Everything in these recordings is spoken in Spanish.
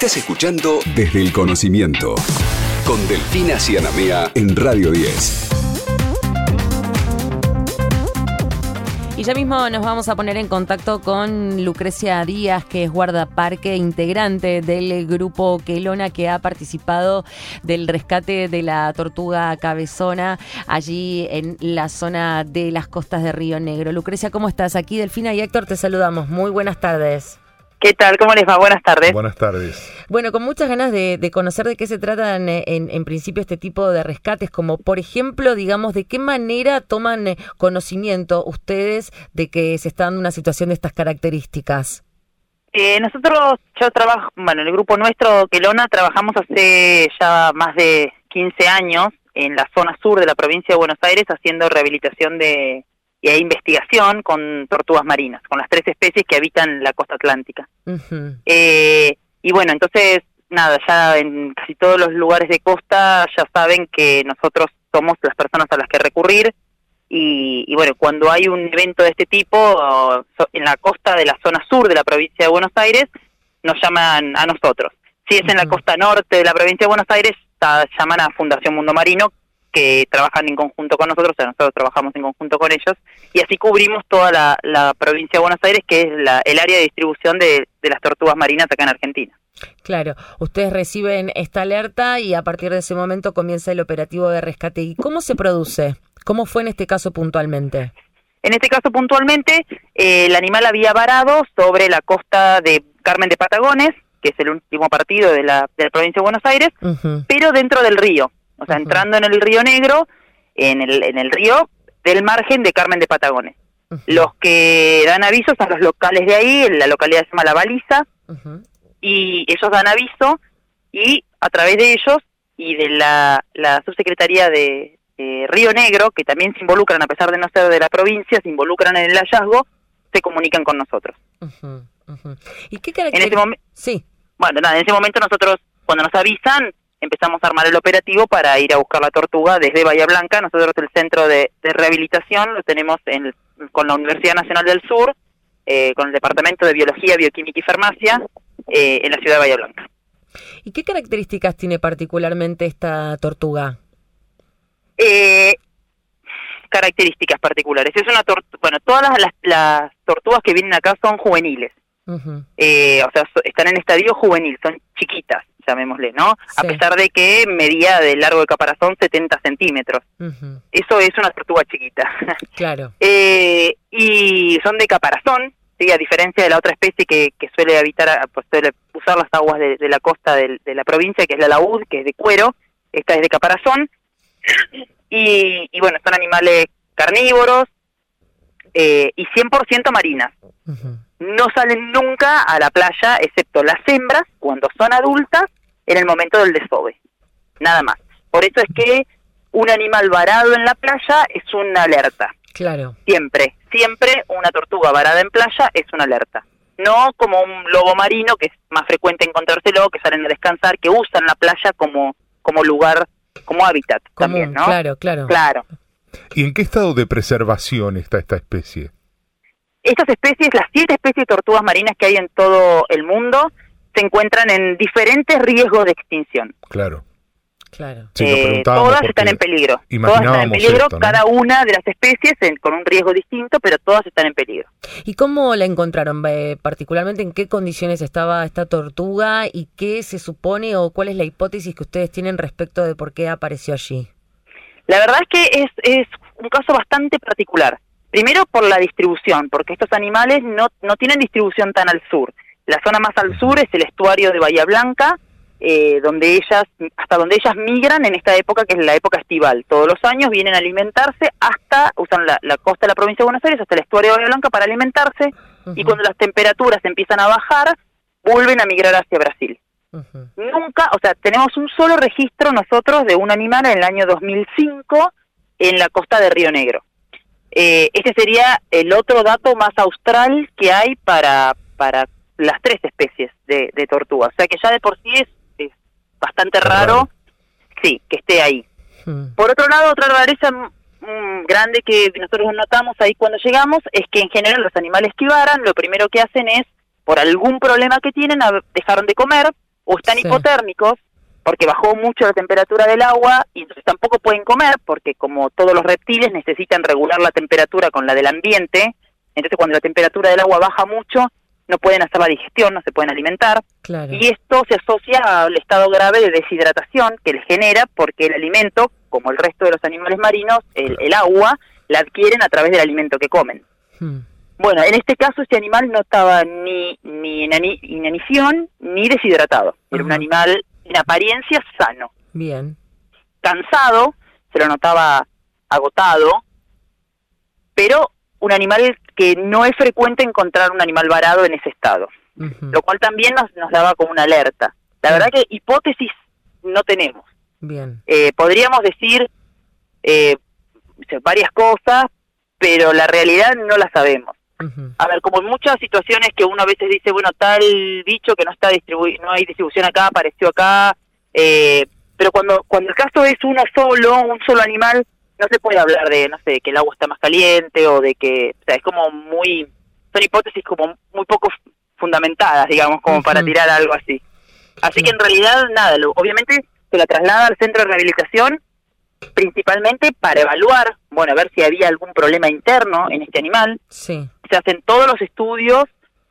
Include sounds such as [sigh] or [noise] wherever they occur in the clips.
Estás escuchando Desde el Conocimiento con Delfina Cianamea en Radio 10. Y ya mismo nos vamos a poner en contacto con Lucrecia Díaz, que es guardaparque integrante del grupo Quelona, que ha participado del rescate de la tortuga cabezona allí en la zona de las costas de Río Negro. Lucrecia, ¿cómo estás? Aquí Delfina y Héctor te saludamos. Muy buenas tardes. ¿Qué tal? ¿Cómo les va? Buenas tardes. Buenas tardes. Bueno, con muchas ganas de, conocer de qué se tratan en, en, principio este tipo de rescates, como por ejemplo, digamos, de qué manera toman eh, conocimiento ustedes de que se está dando una situación de estas características. Eh, nosotros, yo trabajo, bueno, el grupo nuestro, Quelona, trabajamos hace ya más de 15 años en la zona sur de la provincia de Buenos Aires haciendo rehabilitación de, y hay investigación con tortugas marinas, con las tres especies que habitan la costa atlántica. eh, y bueno, entonces, nada, ya en casi todos los lugares de costa ya saben que nosotros somos las personas a las que recurrir. Y, y bueno, cuando hay un evento de este tipo en la costa de la zona sur de la provincia de Buenos Aires, nos llaman a nosotros. Si es en la costa norte de la provincia de Buenos Aires, llaman a Fundación Mundo Marino, que trabajan en conjunto con nosotros, o sea, nosotros trabajamos en conjunto con ellos, y así cubrimos toda la, provincia de Buenos Aires, que es la, el área de distribución de, las tortugas marinas acá en Argentina. Claro, ustedes reciben esta alerta y a partir de ese momento comienza el operativo de rescate. ¿Y cómo se produce? ¿Cómo fue en este caso puntualmente? En este caso puntualmente, eh, el animal había varado sobre la costa de Carmen de Patagones, que es el último partido de la, de la provincia de Buenos Aires, pero dentro del río o sea, entrando en el Río Negro, en el, en el río del margen de Carmen de Patagones. Los que dan aviso son los locales de ahí, la localidad se llama La Baliza, y ellos dan aviso y a través de ellos y de la, la subsecretaría de, Río Negro, que también se involucran, a pesar de no ser de la provincia, se involucran en el hallazgo, se comunican con nosotros. ¿Y qué características? Sí. Bueno, nada, en ese momento nosotros, cuando nos avisan, empezamos a armar el operativo para ir a buscar la tortuga desde Bahía Blanca. Nosotros el centro de, rehabilitación lo tenemos en, con la Universidad Nacional del Sur, eh, con el Departamento de Biología, Bioquímica y Farmacia eh, en la ciudad de Bahía Blanca. ¿Y qué características tiene particularmente esta tortuga? Eh, características particulares. Es una bueno, todas las, las, tortugas que vienen acá son juveniles. eh, o sea, están en estadio juvenil, son chiquitas llamémosle, ¿no? A pesar de que medía de largo de caparazón 70 centímetros. Eso es una tortuga chiquita. [laughs] Claro. eh, y son de caparazón, ¿sí? a diferencia de la otra especie que, que suele habitar, pues suele usar las aguas de, la costa de, la provincia, que es la laúd, que es de cuero, esta es de caparazón. [clears throat] Y, y bueno, son animales carnívoros eh, y 100% marinas. No salen nunca a la playa, excepto las hembras, cuando son adultas, en el momento del desove. Nada más. Por eso es que un animal varado en la playa es una alerta. Claro. Siempre, siempre una tortuga varada en playa es una alerta. No como un lobo marino, que es más frecuente encontrárselo, que salen a descansar, que usan la playa como, como lugar, como hábitat también, ¿no? Claro, claro. Claro. ¿Y en qué estado de preservación está esta especie? Estas especies, las siete especies de tortugas marinas que hay en todo el mundo, se encuentran en diferentes riesgos de extinción. Claro. Claro. Eh, todas están en peligro. Todas están en peligro, cada una de las especies con un riesgo distinto, pero todas están en peligro. ¿Y cómo la encontraron? Eh, particularmente, ¿en qué condiciones estaba esta tortuga y qué se supone o cuál es la hipótesis que ustedes tienen respecto de por qué apareció allí? La verdad es que es, es un caso bastante particular. Primero por la distribución, porque estos animales no, no tienen distribución tan al sur. La zona más al sur es el estuario de Bahía Blanca, eh, donde ellas, hasta donde ellas migran en esta época que es la época estival. Todos los años vienen a alimentarse hasta, usan la, costa de la provincia de Buenos Aires, hasta el estuario de Bahía Blanca para alimentarse, y cuando las temperaturas empiezan a bajar, vuelven a migrar hacia Brasil. Nunca, o sea, tenemos un solo registro nosotros de un animal en el año 2005 en la costa de Río Negro. Eh, ese sería el otro dato más austral que hay para, para las tres especies de, de tortuga. O sea que ya de por sí es, es bastante raro, sí, que esté ahí. Hmm. Por otro lado, otra rareza mm, grande que nosotros notamos ahí cuando llegamos es que en general los animales que varan lo primero que hacen es, por algún problema que tienen, dejaron de comer o están Sí. hipotérmicos porque bajó mucho la temperatura del agua y entonces tampoco pueden comer porque como todos los reptiles necesitan regular la temperatura con la del ambiente, entonces cuando la temperatura del agua baja mucho no pueden hacer la digestión, no se pueden alimentar Claro. y esto se asocia al estado grave de deshidratación que les genera porque el alimento, como el resto de los animales marinos, el, el agua la adquieren a través del alimento que comen. Hmm. Bueno, en este caso este animal no estaba ni, ni en ani- inanición ni deshidratado. Era un animal en apariencia sano. Bien. Cansado, se lo notaba agotado, pero un animal que no es frecuente encontrar un animal varado en ese estado, lo cual también nos, nos daba como una alerta. La verdad que hipótesis no tenemos. Bien. Eh, podríamos decir eh, varias cosas, pero la realidad no la sabemos. A ver, como en muchas situaciones que uno a veces dice, bueno, tal bicho que no está distribu no hay distribución acá, apareció acá, eh, pero cuando cuando el caso es uno solo, un solo animal, no se puede hablar de, no sé, que el agua está más caliente o de que, o sea, es como muy, son hipótesis como muy poco fundamentadas, digamos, como para tirar algo así. Así Sí. que en realidad, nada, lo- obviamente se la traslada al centro de rehabilitación principalmente para evaluar, bueno, a ver si había algún problema interno en este animal, Sí. se hacen todos los estudios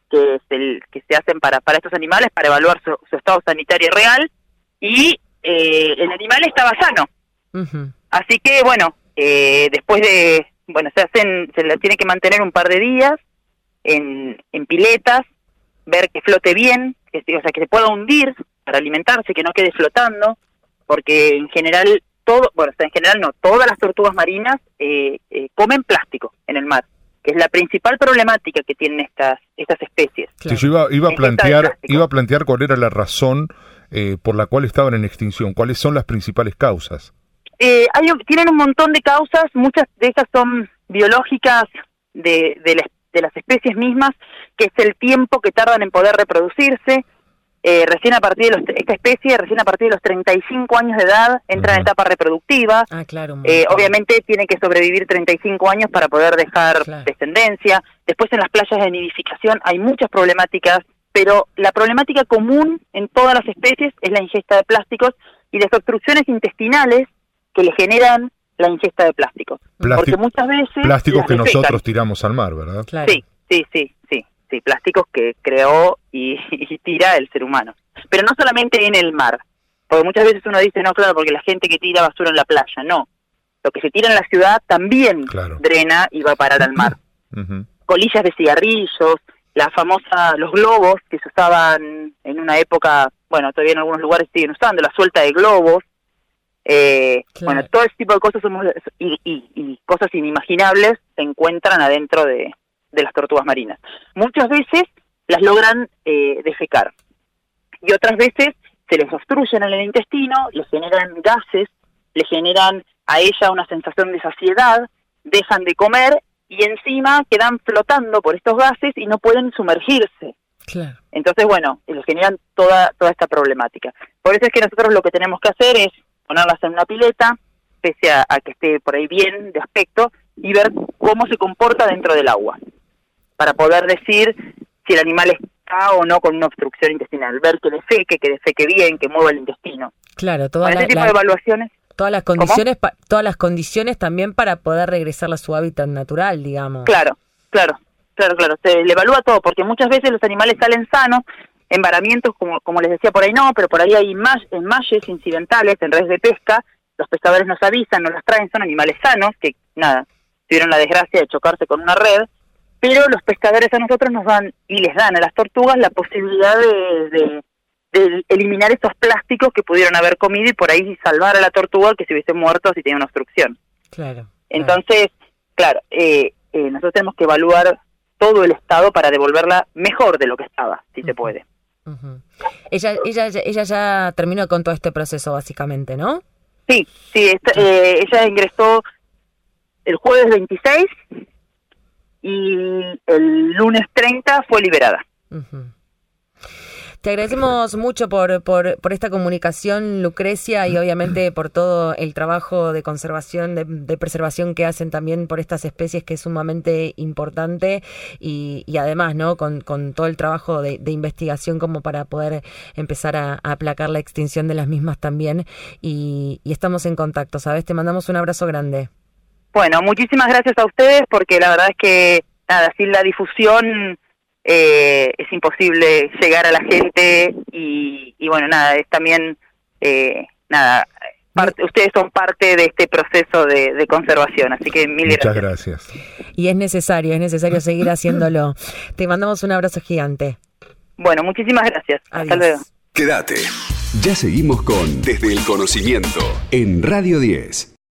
que se, que se hacen para, para estos animales para evaluar su, su estado sanitario real y eh, el animal estaba sano. Así que bueno, eh, después de, bueno, se hacen, se la tiene que mantener un par de días en, en piletas, ver que flote bien, que, o sea, que se pueda hundir para alimentarse, que no quede flotando, porque en general todo, bueno, o sea, en general no, todas las tortugas marinas eh, eh, comen plástico en el mar, que es la principal problemática que tienen estas estas especies. Sí, yo iba, iba a plantear, iba a plantear cuál era la razón eh, por la cual estaban en extinción, cuáles son las principales causas. Eh, hay, un- tienen un montón de causas, muchas de esas son biológicas de, de, las- de las especies mismas, que es el tiempo que tardan en poder reproducirse. Eh, recién a partir de los, esta especie, recién a partir de los 35 años de edad, entra en etapa reproductiva. Ah, claro. Eh, obviamente tiene que sobrevivir 35 años para poder dejar Claro. descendencia. Después en las playas de nidificación hay muchas problemáticas, pero la problemática común en todas las especies es la ingesta de plásticos y las obstrucciones intestinales que le generan la ingesta de plásticos. Plástico- Porque muchas veces... Plásticos que defecan. nosotros tiramos al mar, ¿verdad? Claro. Sí, sí, sí, sí, sí, plásticos que creó y, [laughs] y tira el ser humano. Pero no solamente en el mar, porque muchas veces uno dice, no, claro, porque la gente que tira basura en la playa, no. Lo que se tira en la ciudad también Claro. drena y va a parar al mar. Colillas de cigarrillos, la famosa, los globos que se usaban en una época, bueno, todavía en algunos lugares siguen usando, la suelta de globos. Eh, Claro. Bueno, todo ese tipo de cosas somos, y, y- y cosas inimaginables se encuentran adentro de, de las tortugas marinas. Muchas veces las logran eh, defecar y otras veces se les obstruyen en el intestino, les generan gases, le generan a ella una sensación de saciedad, dejan de comer y encima quedan flotando por estos gases y no pueden sumergirse. Claro. Entonces, bueno, les generan toda, toda esta problemática. Por eso es que nosotros lo que tenemos que hacer es ponerlas en una pileta, pese a, a que esté por ahí bien de aspecto, y ver cómo se comporta dentro del agua, para poder decir si el animal está o no con una obstrucción intestinal, ver que defeque, que defeque bien, que mueva el intestino. Claro, todas Con ese la- tipo la- de evaluaciones todas las condiciones, pa- todas las condiciones también para poder regresar a su hábitat natural, digamos. Claro, claro, claro, claro. Se le evalúa todo, porque muchas veces los animales salen sanos, en varamientos, como, como les decía por ahí no, pero por ahí hay más, en malles incidentales, en redes de pesca, los pescadores nos avisan, nos las traen, son animales sanos, que nada, tuvieron la desgracia de chocarse con una red, pero los pescadores a nosotros nos dan y les dan a las tortugas la posibilidad de, de- de eliminar estos plásticos que pudieron haber comido y por ahí salvar a la tortuga que se hubiese muerto si tenía una obstrucción. Claro. Entonces, claro, eh, eh, nosotros tenemos que evaluar todo el estado para devolverla mejor de lo que estaba, si se puede. Ujú. ella, ella, ella ya terminó con todo este proceso, básicamente, ¿no? Sí, sí, esta- eh, ella ingresó el jueves 26 y el lunes 30 fue liberada. Te agradecemos mucho por, por, por esta comunicación, Lucrecia, y obviamente por todo el trabajo de conservación, de, preservación que hacen también por estas especies, que es sumamente importante, y, y además, ¿no? Con, con, todo el trabajo de, investigación como para poder empezar a, aplacar la extinción de las mismas también. Y, y estamos en contacto, ¿sabes? Te mandamos un abrazo grande. Bueno, muchísimas gracias a ustedes porque la verdad es que, nada, sin la difusión eh, es imposible llegar a la gente y, bueno, nada, es también, eh, nada, ustedes son parte de este proceso de, conservación, así que mil Muchas gracias. Y es necesario, es necesario seguir [laughs] haciéndolo. Te mandamos un abrazo gigante. Bueno, muchísimas gracias. Hasta luego. Quédate. Ya seguimos con Desde el Conocimiento en Radio 10.